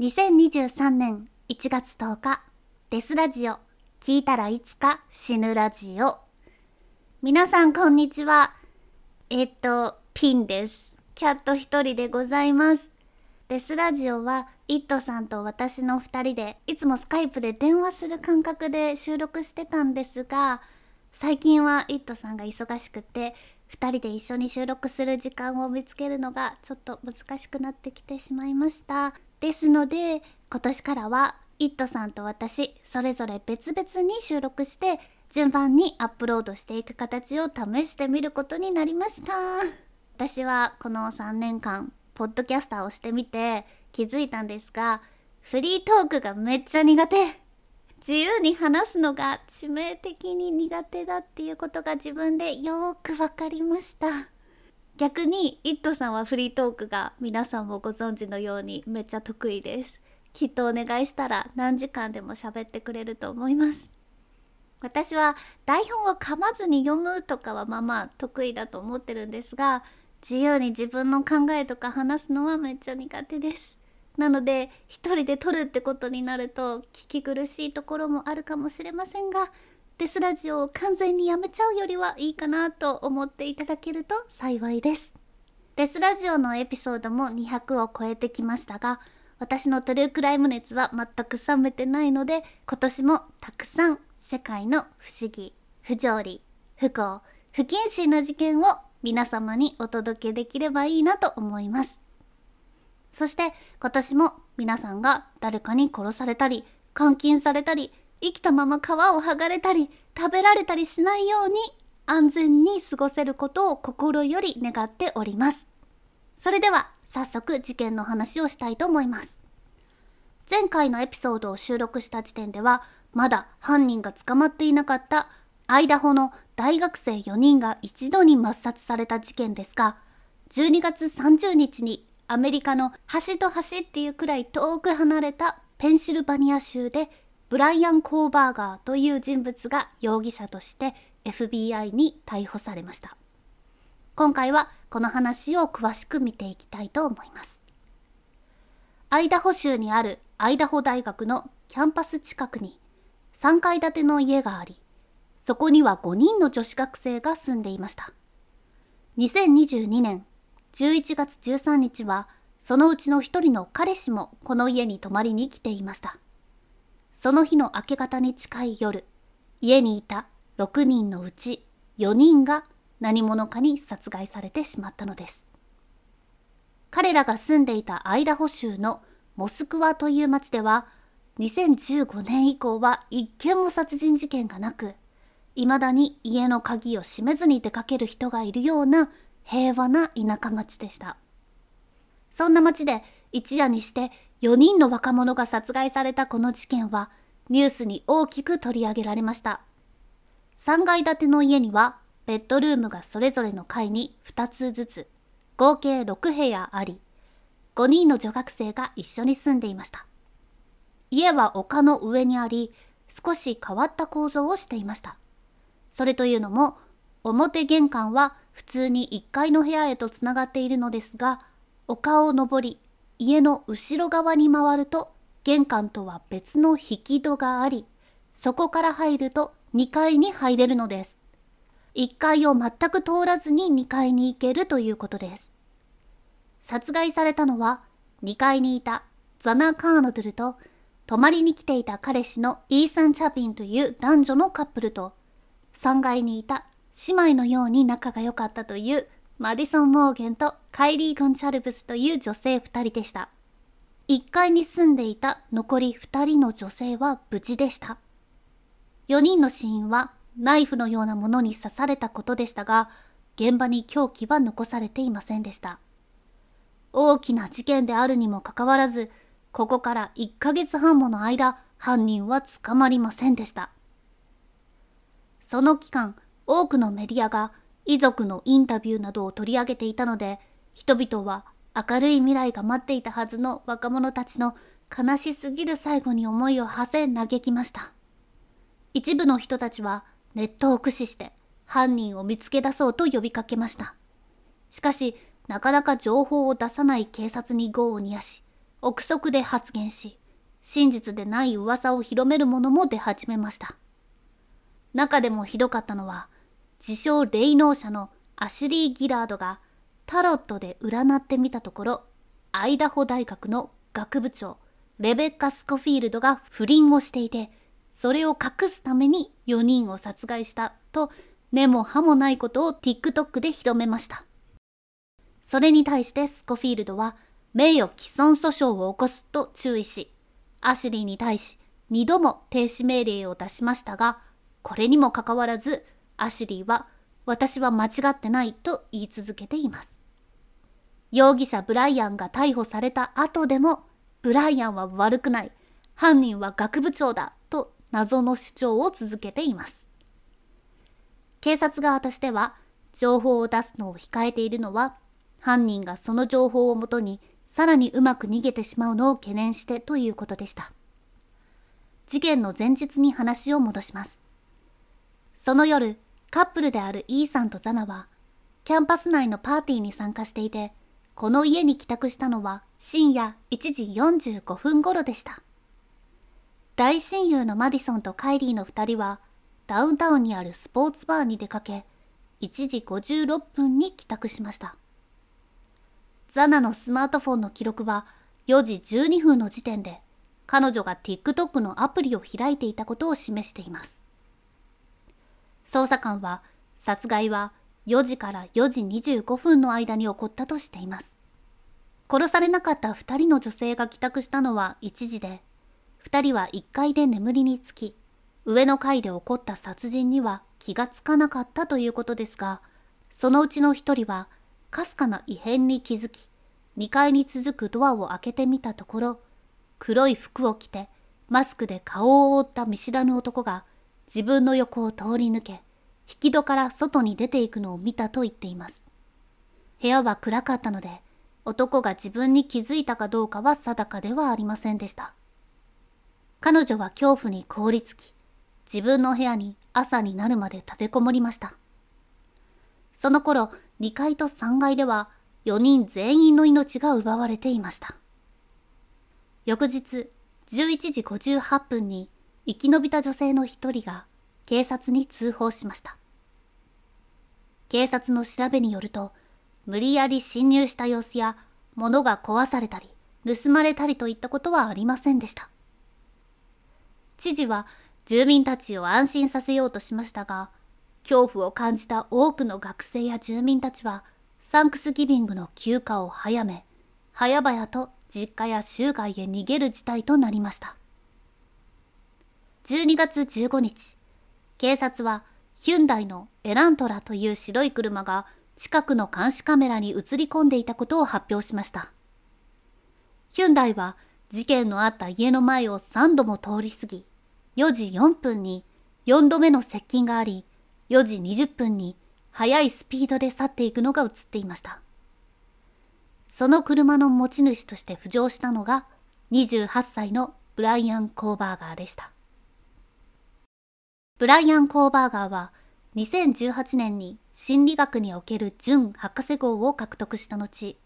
2023年1月10日、デスラジオ、聞いたらいつか死ぬラジオ。皆さんこんにちは。えっと、ピンです。キャット一人でございます。デスラジオは、イットさんと私の二人で、いつもスカイプで電話する感覚で収録してたんですが、最近はイットさんが忙しくて、2人で一緒に収録する時間を見つけるのがちょっと難しくなってきてしまいましたですので今年からはイットさんと私それぞれ別々に収録して順番にアップロードしていく形を試してみることになりました。私はこの3年間ポッドキャスターをしてみて気づいたんですがフリートークがめっちゃ苦手。自由に話すのが致命的に苦手だっていうことが自分でよーくわかりました。逆にイットさんはフリートークが皆さんもご存知のようにめっちゃ得意です。きっとお願いしたら何時間でも喋ってくれると思います。私は台本を噛まずに読むとかはまあまあ得意だと思ってるんですが自由に自分の考えとか話すのはめっちゃ苦手です。なので一人で撮るってことになると聞き苦しいところもあるかもしれませんがデスラジオを完全にやめちゃうよりはいいかなと思っていただけると幸いです。デスラジオのエピソードも200を超えてきましたが私のトゥルークライム熱は全く冷めてないので今年もたくさん世界の不思議不条理不幸不謹慎な事件を皆様にお届けできればいいなと思います。そして今年も皆さんが誰かに殺されたり、監禁されたり、生きたまま皮を剥がれたり、食べられたりしないように安全に過ごせることを心より願っております。それでは早速事件の話をしたいと思います。前回のエピソードを収録した時点では、まだ犯人が捕まっていなかったアイダホの大学生4人が一度に抹殺された事件ですが、12月30日にアメリカの端と端っていうくらい遠く離れたペンシルバニア州でブライアン・コーバーガーという人物が容疑者として FBI に逮捕されました。今回はこの話を詳しく見ていきたいと思います。アイダホ州にあるアイダホ大学のキャンパス近くに3階建ての家がありそこには5人の女子学生が住んでいました。2022年11月13日は、そのうちの一人の彼氏もこの家に泊まりに来ていました。その日の明け方に近い夜、家にいた6人のうち4人が何者かに殺害されてしまったのです。彼らが住んでいたアイダホ州のモスクワという町では、2015年以降は一件も殺人事件がなく、未だに家の鍵を閉めずに出かける人がいるような平和な田舎町でした。そんな町で一夜にして4人の若者が殺害されたこの事件はニュースに大きく取り上げられました。3階建ての家にはベッドルームがそれぞれの階に2つずつ、合計6部屋あり、5人の女学生が一緒に住んでいました。家は丘の上にあり、少し変わった構造をしていました。それというのも、表玄関は普通に1階の部屋へとつながっているのですが、丘を登り、家の後ろ側に回ると、玄関とは別の引き戸があり、そこから入ると2階に入れるのです。1階を全く通らずに2階に行けるということです。殺害されたのは、2階にいたザナ・カーノドゥルと、泊まりに来ていた彼氏のイーサン・チャピンという男女のカップルと、3階にいた姉妹のように仲が良かったというマディソン・モーゲンとカイリー・ゴンチャルブスという女性2人でした。1階に住んでいた残り2人の女性は無事でした。4人の死因はナイフのようなものに刺されたことでしたが、現場に凶器は残されていませんでした。大きな事件であるにもかかわらず、ここから1ヶ月半もの間、犯人は捕まりませんでした。その期間、多くのメディアが遺族のインタビューなどを取り上げていたので、人々は明るい未来が待っていたはずの若者たちの悲しすぎる最後に思いを馳せ嘆きました。一部の人たちはネットを駆使して犯人を見つけ出そうと呼びかけました。しかし、なかなか情報を出さない警察に業を煮やし、憶測で発言し、真実でない噂を広める者も出始めました。中でもひどかったのは、自称霊能者のアシュリー・ギラードがタロットで占ってみたところ、アイダホ大学の学部長、レベッカ・スコフィールドが不倫をしていて、それを隠すために4人を殺害したと根も葉もないことを TikTok で広めました。それに対してスコフィールドは名誉毀損訴訟を起こすと注意し、アシュリーに対し2度も停止命令を出しましたが、これにもかかわらず、アシュリーは私は間違ってないと言い続けています。容疑者ブライアンが逮捕された後でも、ブライアンは悪くない、犯人は学部長だと謎の主張を続けています。警察側としては、情報を出すのを控えているのは、犯人がその情報をもとにさらにうまく逃げてしまうのを懸念してということでした。事件の前日に話を戻します。その夜、カップルであるイーさんとザナは、キャンパス内のパーティーに参加していて、この家に帰宅したのは深夜1時45分頃でした。大親友のマディソンとカイリーの二人は、ダウンタウンにあるスポーツバーに出かけ、1時56分に帰宅しました。ザナのスマートフォンの記録は4時12分の時点で彼女が TikTok のアプリを開いていたことを示しています。捜査官は殺害は4時から4時25分の間に起こったとしています。殺されなかった2人の女性が帰宅したのは1時で、2人は1階で眠りにつき、上の階で起こった殺人には気がつかなかったということですが、そのうちの1人は、かすかな異変に気づき、2階に続くドアを開けてみたところ、黒い服を着て、マスクで顔を覆った見知らぬ男が自分の横を通り抜け、引き戸から外に出ていくのを見たと言っています。部屋は暗かったので、男が自分に気づいたかどうかは定かではありませんでした。彼女は恐怖に凍りつき、自分の部屋に朝になるまで立てこもりました。その頃、2階と3階では4人全員の命が奪われていました。翌日、11時58分に生き延びた女性の一人が警察に通報しました。警察の調べによると、無理やり侵入した様子や物が壊されたり、盗まれたりといったことはありませんでした。知事は住民たちを安心させようとしましたが、恐怖を感じた多くの学生や住民たちは、サンクスギビングの休暇を早め、早々と実家や州外へ逃げる事態となりました。12月15日、警察はヒュンダイのエラントラという白い車が近くの監視カメラに映り込んでいたことを発表しました。ヒュンダイは事件のあった家の前を3度も通り過ぎ、4時4分に4度目の接近があり、4時20分に速いスピードで去っていくのが映っていました。その車の持ち主として浮上したのが28歳のブライアン・コーバーガーでした。ブライアン・コーバーガーは2018年に心理学における準博士号を獲得した後、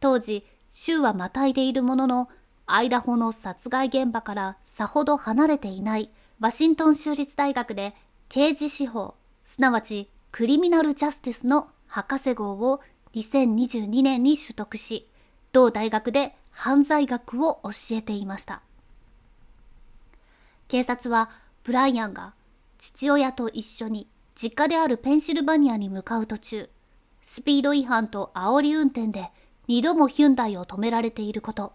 当時州はまたいでいるものの、アイダホの殺害現場からさほど離れていないワシントン州立大学で刑事司法、すなわちクリミナルジャスティスの博士号を2022年に取得し、同大学で犯罪学を教えていました。警察はブライアンが父親と一緒に実家であるペンシルバニアに向かう途中、スピード違反と煽り運転で2度もヒュンダイを止められていること、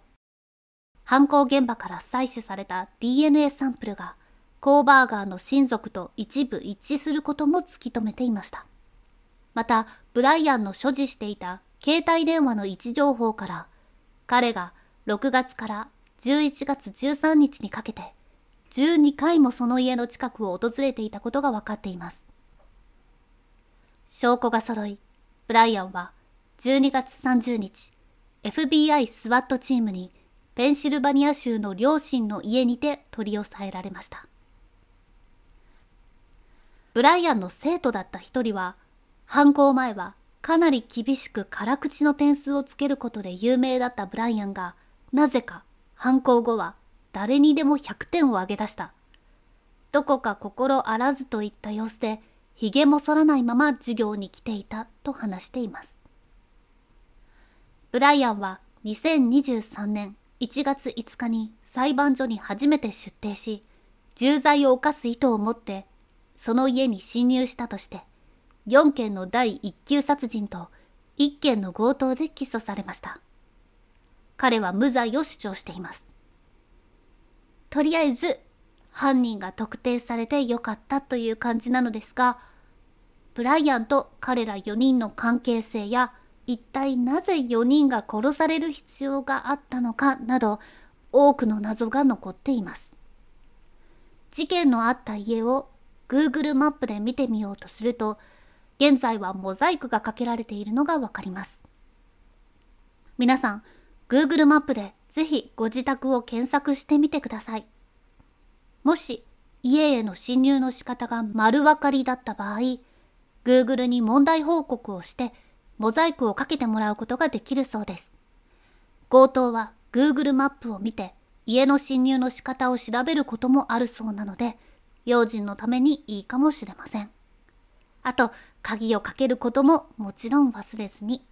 犯行現場から採取された DNA サンプルがコーバーガーの親族と一部一致することも突き止めていました。また、ブライアンの所持していた携帯電話の位置情報から、彼が6月から11月13日にかけて12回もその家の近くを訪れていたことが分かっています。証拠が揃い、ブライアンは12月30日、FBI スワットチームにペンシルバニア州の両親の家にて取り押さえられました。ブライアンの生徒だった一人は、犯行前はかなり厳しく辛口の点数をつけることで有名だったブライアンがなぜか犯行後は誰にでも100点を挙げ出した。どこか心あらずといった様子で、髭も剃らないまま授業に来ていたと話しています。ブライアンは2023年1月5日に裁判所に初めて出廷し、重罪を犯す意図を持って、その家に侵入したとして、4件の第1級殺人と1件の強盗で起訴されました。彼は無罪を主張しています。とりあえず、犯人が特定されてよかったという感じなのですが、ブライアンと彼ら4人の関係性や、一体なぜ4人が殺される必要があったのかなど、多くの謎が残っています。事件のあった家を Google マップで見てみようとすると、現在はモザイクがかけられているのがわかります。皆さん、Google マップでぜひご自宅を検索してみてください。もし家への侵入の仕方が丸分かりだった場合、Google に問題報告をしてモザイクをかけてもらうことができるそうです。強盗は Google マップを見て家の侵入の仕方を調べることもあるそうなので、用心のためにいいかもしれません。あと、鍵をかけることももちろん忘れずに。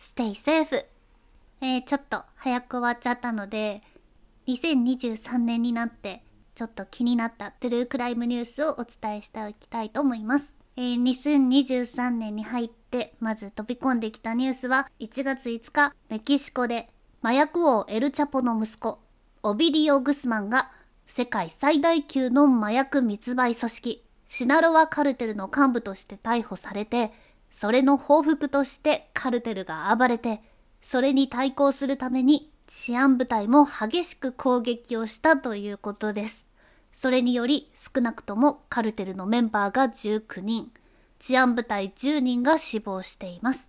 Stay safe! えー、ちょっと早く終わっちゃったので、2023年になってちょっと気になったトゥルークライムニュースをお伝えしておきたいと思います。えー、2023年に入ってまず飛び込んできたニュースは1月5日メキシコで麻薬王エル・チャポの息子オビリオ・グスマンが世界最大級の麻薬密売組織シナロワカルテルの幹部として逮捕されてそれの報復としてカルテルが暴れてそれに対抗するために治安部隊も激しく攻撃をしたということです。それにより少なくともカルテルのメンバーが19人、治安部隊10人が死亡しています。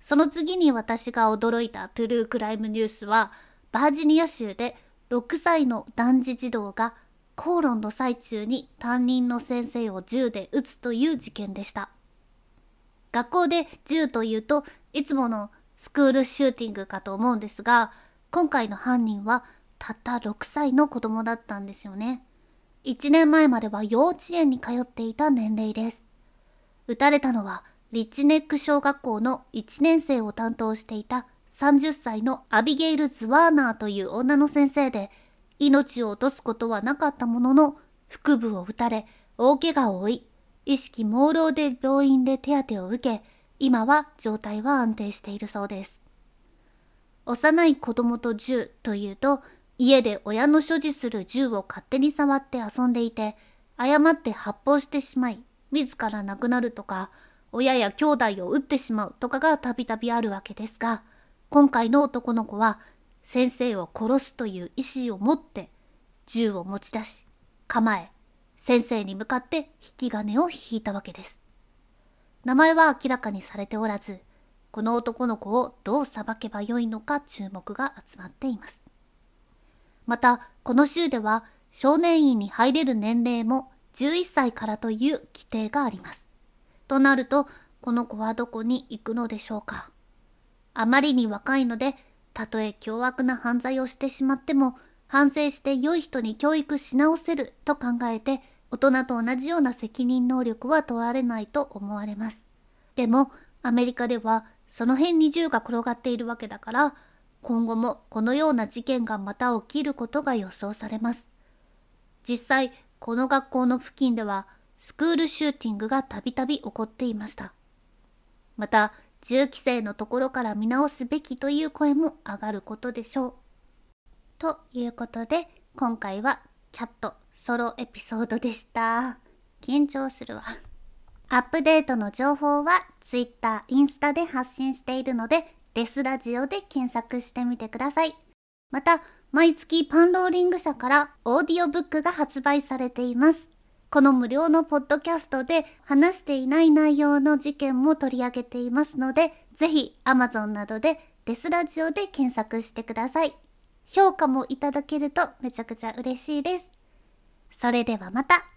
その次に私が驚いたトゥルークライムニュースは、バージニア州で6歳の男児児童が口論の最中に担任の先生を銃で撃つという事件でした。学校で銃というといつものスクールシューティングかと思うんですが、今回の犯人はたった6歳の子供だったんですよね。1年前までは幼稚園に通っていた年齢です。撃たれたのはリッチネック小学校の1年生を担当していた30歳のアビゲイル・ズワーナーという女の先生で、命を落とすことはなかったものの、腹部を撃たれ、大怪我を負い、意識朦朧で病院で手当てを受け、今は状態は安定しているそうです。幼い子供と銃というと、家で親の所持する銃を勝手に触って遊んでいて、誤って発砲してしまい、自ら亡くなるとか、親や兄弟を撃ってしまうとかがたびたびあるわけですが、今回の男の子は、先生を殺すという意志を持って、銃を持ち出し、構え、先生に向かって引き金を引いたわけです。名前は明らかにされておらず、この男の子をどう裁けばよいのか注目が集まっています。また、この州では少年院に入れる年齢も11歳からという規定があります。となると、この子はどこに行くのでしょうか。あまりに若いので、たとえ凶悪な犯罪をしてしまっても、反省して良い人に教育し直せると考えて、大人と同じような責任能力は問われないと思われます。でも、アメリカではその辺に銃が転がっているわけだから、今後もこのような事件がまた起きることが予想されます。実際、この学校の付近では、スクールシューティングがたびたび起こっていました。また、銃規制のところから見直すべきという声も上がることでしょう。ということで、今回はキャットソロエピソードでした。緊張するわ。アップデートの情報は Twitter、インスタで発信しているので、デスラジオで検索してみてください。また、毎月パンローリング社からオーディオブックが発売されています。この無料のポッドキャストで話していない内容の事件も取り上げていますので、ぜひ Amazon などでデスラジオで検索してください。評価もいただけるとめちゃくちゃ嬉しいです。それではまた。